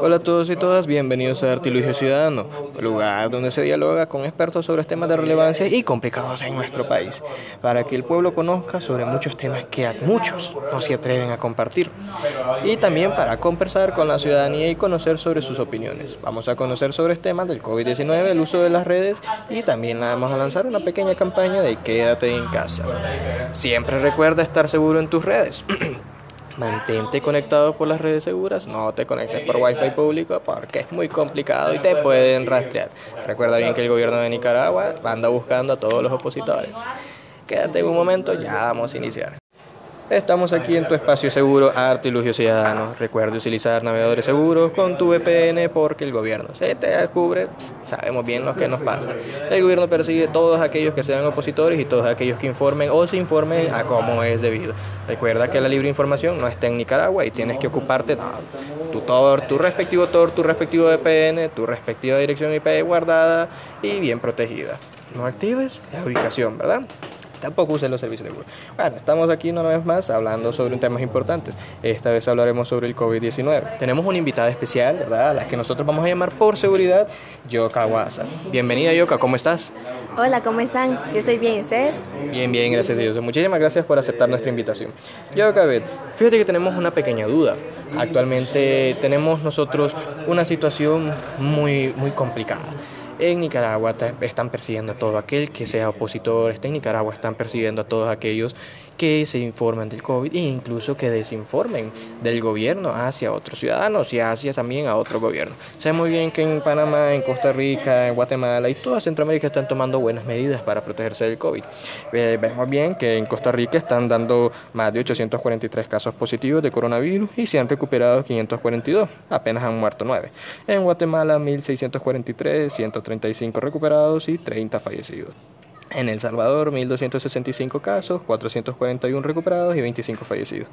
Hola a todos y todas, bienvenidos a Artilugio Ciudadano, lugar donde se dialoga con expertos sobre temas de relevancia y complicados en nuestro país, para que el pueblo conozca sobre muchos temas que a muchos no se atreven a compartir, y también para conversar con la ciudadanía y conocer sobre sus opiniones. Vamos a conocer sobre temas del COVID-19, el uso de las redes y también vamos a lanzar una pequeña campaña de quédate en casa. Siempre recuerda estar seguro en tus redes. Mantente conectado por las redes seguras, no te conectes por wifi público porque es muy complicado y te pueden rastrear. Recuerda bien que el gobierno de Nicaragua anda buscando a todos los opositores. Quédate un momento, ya vamos a iniciar. Estamos aquí en tu espacio seguro Artilugio Ciudadano. Recuerda utilizar navegadores seguros con tu VPN porque el gobierno se te descubre, sabemos bien lo que nos pasa. El gobierno persigue a todos aquellos que sean opositores y todos aquellos que informen o se informen a cómo es debido. Recuerda que la libre información no está en Nicaragua y tienes que ocuparte de tu Tor, tu respectivo Tor, tu respectivo VPN, tu respectiva dirección IP guardada y bien protegida. No actives la ubicación, ¿verdad? Tampoco usen los servicios de Google. Bueno, estamos aquí una vez más hablando sobre temas importantes. Esta vez hablaremos sobre el COVID-19. Tenemos una invitada especial, ¿verdad? A la que nosotros vamos a llamar por seguridad Yoka Wasa. Bienvenida, Yoka, ¿cómo estás? Hola, ¿cómo están? Yo estoy bien, ¿ustedes? Bien, bien, gracias a Dios. Muchísimas gracias por aceptar nuestra invitación. Yoka, fíjate que tenemos una pequeña duda. Actualmente tenemos nosotros una situación muy, muy complicada. En Nicaragua están persiguiendo a todo aquel que sea opositor, en Nicaragua están persiguiendo a todos aquellos que se informen del COVID e incluso que desinformen del gobierno hacia otros ciudadanos y hacia también a otro gobierno. Sé muy bien que en Panamá, en Costa Rica, en Guatemala y toda Centroamérica están tomando buenas medidas para protegerse del COVID. Eh, vemos bien que en Costa Rica están dando más de 843 casos positivos de coronavirus y se han recuperado 542, apenas han muerto 9. En Guatemala 1643, 135 recuperados y 30 fallecidos. En El Salvador, 1.265 casos, 441 recuperados y 25 fallecidos.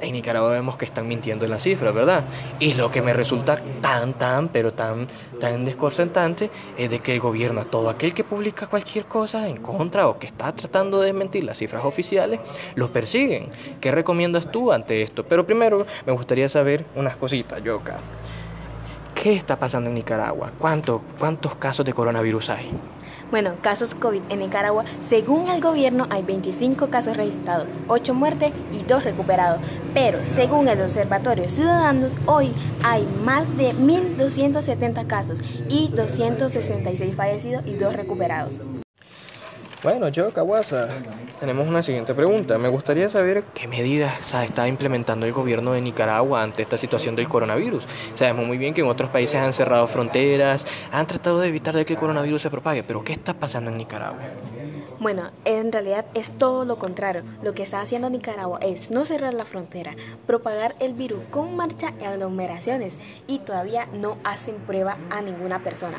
En Nicaragua vemos que están mintiendo en las cifras, ¿verdad? Y lo que me resulta tan, tan, pero tan, tan desconcertante es de que el gobierno, a todo aquel que publica cualquier cosa en contra o que está tratando de desmentir las cifras oficiales, los persiguen. ¿Qué recomiendas tú ante esto? Pero primero me gustaría saber unas cositas, Yoka. ¿Qué está pasando en Nicaragua? ¿Cuántos casos de coronavirus hay? Bueno, casos COVID en Nicaragua, según el gobierno hay 25 casos registrados, 8 muertes y 2 recuperados. Pero según el Observatorio Ciudadanos, hoy hay más de 1.270 casos y 266 fallecidos y 2 recuperados. Bueno, yo, Kawasa, tenemos una siguiente pregunta. Me gustaría saber qué medidas está implementando el gobierno de Nicaragua ante esta situación del coronavirus. Sabemos muy bien que en otros países han cerrado fronteras, han tratado de evitar de que el coronavirus se propague, pero ¿qué está pasando en Nicaragua? Bueno, en realidad es todo lo contrario. Lo que está haciendo Nicaragua es no cerrar la frontera, propagar el virus con marcha y aglomeraciones y todavía no hacen prueba a ninguna persona.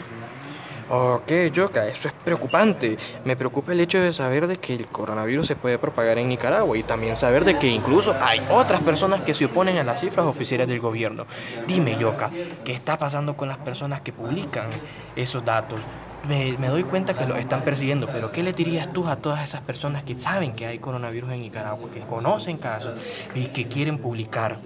Ok, Yoka, eso es preocupante. Me preocupa el hecho de saber de que el coronavirus se puede propagar en Nicaragua y también saber de que incluso hay otras personas que se oponen a las cifras oficiales del gobierno. Dime, Yoka, ¿qué está pasando con las personas que publican esos datos? Me, me, doy cuenta que lo están persiguiendo, pero ¿qué le dirías tú a todas esas personas que saben que hay coronavirus en Nicaragua, que conocen casos y que quieren publicar?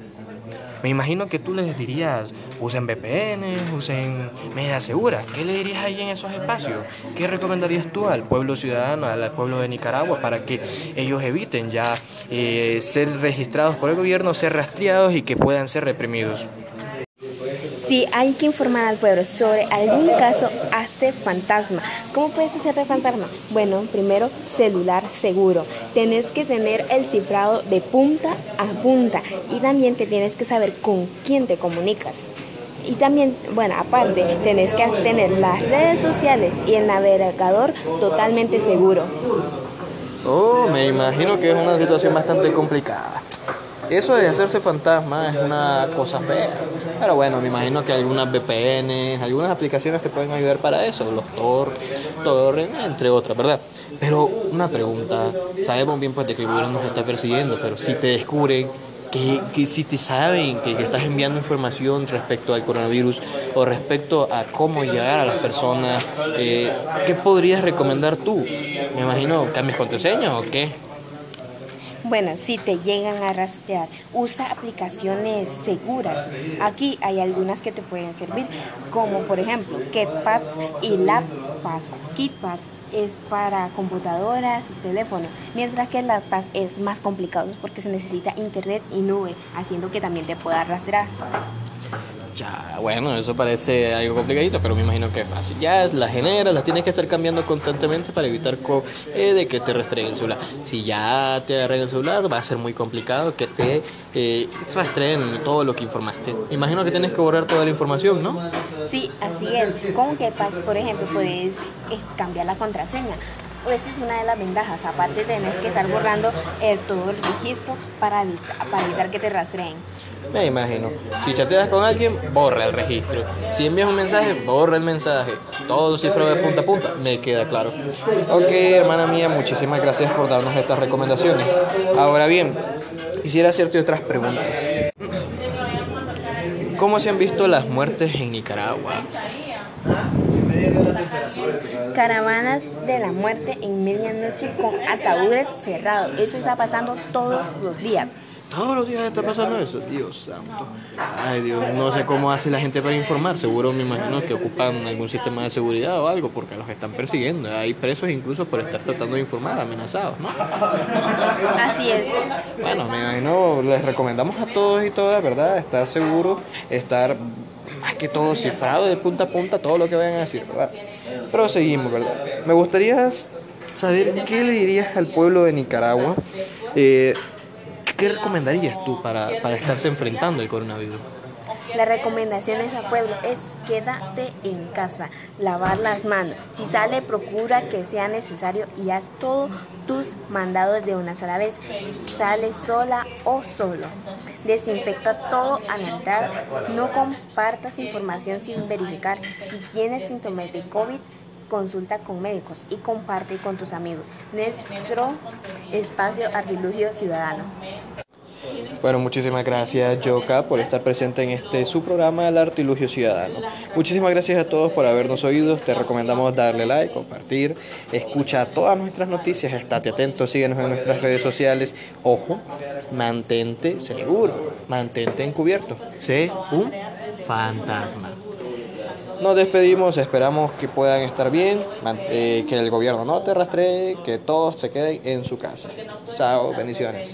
Me imagino que tú les dirías, usen VPN, usen medidas seguras. ¿Qué le dirías ahí en esos espacios? ¿Qué recomendarías tú al pueblo ciudadano, al pueblo de Nicaragua, para que ellos eviten ya eh, ser registrados por el gobierno, ser rastreados y que puedan ser reprimidos? Si hay que informar al pueblo sobre algún caso, hazte fantasma. ¿Cómo puedes hacerte fantasma? Bueno, primero, celular seguro. Tienes que tener el cifrado de punta a punta y también te tienes que saber con quién te comunicas. Y también, bueno, aparte, tienes que tener las redes sociales y el navegador totalmente seguro. Oh, me imagino que es una situación bastante complicada. Eso de hacerse fantasma es una cosa fea. Pero bueno, me imagino que algunas VPN, algunas aplicaciones te pueden ayudar para eso, los Tor, Tor, entre otras, ¿verdad? Pero una pregunta, sabemos bien pues de que el gobierno nos está persiguiendo, pero si te descubren que, que, si te saben que, que, estás enviando información respecto al coronavirus o respecto a cómo llegar a las personas, eh, ¿qué podrías recomendar tú? Me imagino, ¿cambias contraseña o qué? Bueno, si te llegan a rastrear, usa aplicaciones seguras. Aquí hay algunas que te pueden servir, como por ejemplo KitPass y LabPass. KitPass es para computadoras y teléfonos, mientras que LabPass es más complicado porque se necesita internet y nube, haciendo que también te pueda rastrear. Ya, bueno, eso parece algo complicadito, pero me imagino que es fácil. Ya las generas, las tienes que estar cambiando constantemente para evitar eh, de que te rastreen el celular. Si ya te agarran el celular, va a ser muy complicado que te eh, rastreen todo lo que informaste. Me imagino que tienes que borrar toda la información, ¿no? Sí, así es. Con que, por ejemplo, puedes eh, cambiar la contraseña esa es una de las ventajas. Aparte tenés que estar borrando el, todo el registro para, para evitar que te rastreen. Me imagino. Si chateas con alguien, borra el registro. Si envías un mensaje, borra el mensaje. Todo cifrado de punta a punta, me queda claro. Ok, hermana mía, muchísimas gracias por darnos estas recomendaciones. Ahora bien, quisiera hacerte otras preguntas. ¿Cómo se han visto las muertes en Nicaragua? Caravanas de la muerte en medianoche con ataúdes cerrados. Eso está pasando todos los días. Todos los días está pasando eso, Dios santo. Ay Dios, no sé cómo hace la gente para informar. Seguro me imagino que ocupan algún sistema de seguridad o algo porque los están persiguiendo. Hay presos incluso por estar tratando de informar, amenazados, ¿no? Así es. Bueno, me imagino, les recomendamos a todos y todas, ¿verdad? Estar seguro, estar más que todo cifrado de punta a punta todo lo que vayan a decir, ¿verdad? Pero seguimos, ¿verdad? Me gustaría saber qué le dirías al pueblo de Nicaragua. Eh, ¿Qué recomendarías tú para, para estarse enfrentando el coronavirus? La recomendación al pueblo es quédate en casa, lavar las manos. Si sale, procura que sea necesario y haz todos tus mandados de una sola vez. Sale sola o solo. Desinfecta todo al entrar. No compartas información sin verificar. Si tienes síntomas de COVID, consulta con médicos y comparte con tus amigos. Nuestro espacio Artilugio Ciudadano. Bueno, muchísimas gracias, Yoka, por estar presente en este su programa El Artilugio Ciudadano. Muchísimas gracias a todos por habernos oído. Te recomendamos darle like, compartir, escucha todas nuestras noticias, estate atento, síguenos en nuestras redes sociales. Ojo, mantente seguro, mantente encubierto. Sé un fantasma. Nos despedimos, esperamos que puedan estar bien, eh, que el gobierno no te rastree, que todos se queden en su casa. Chao, bendiciones.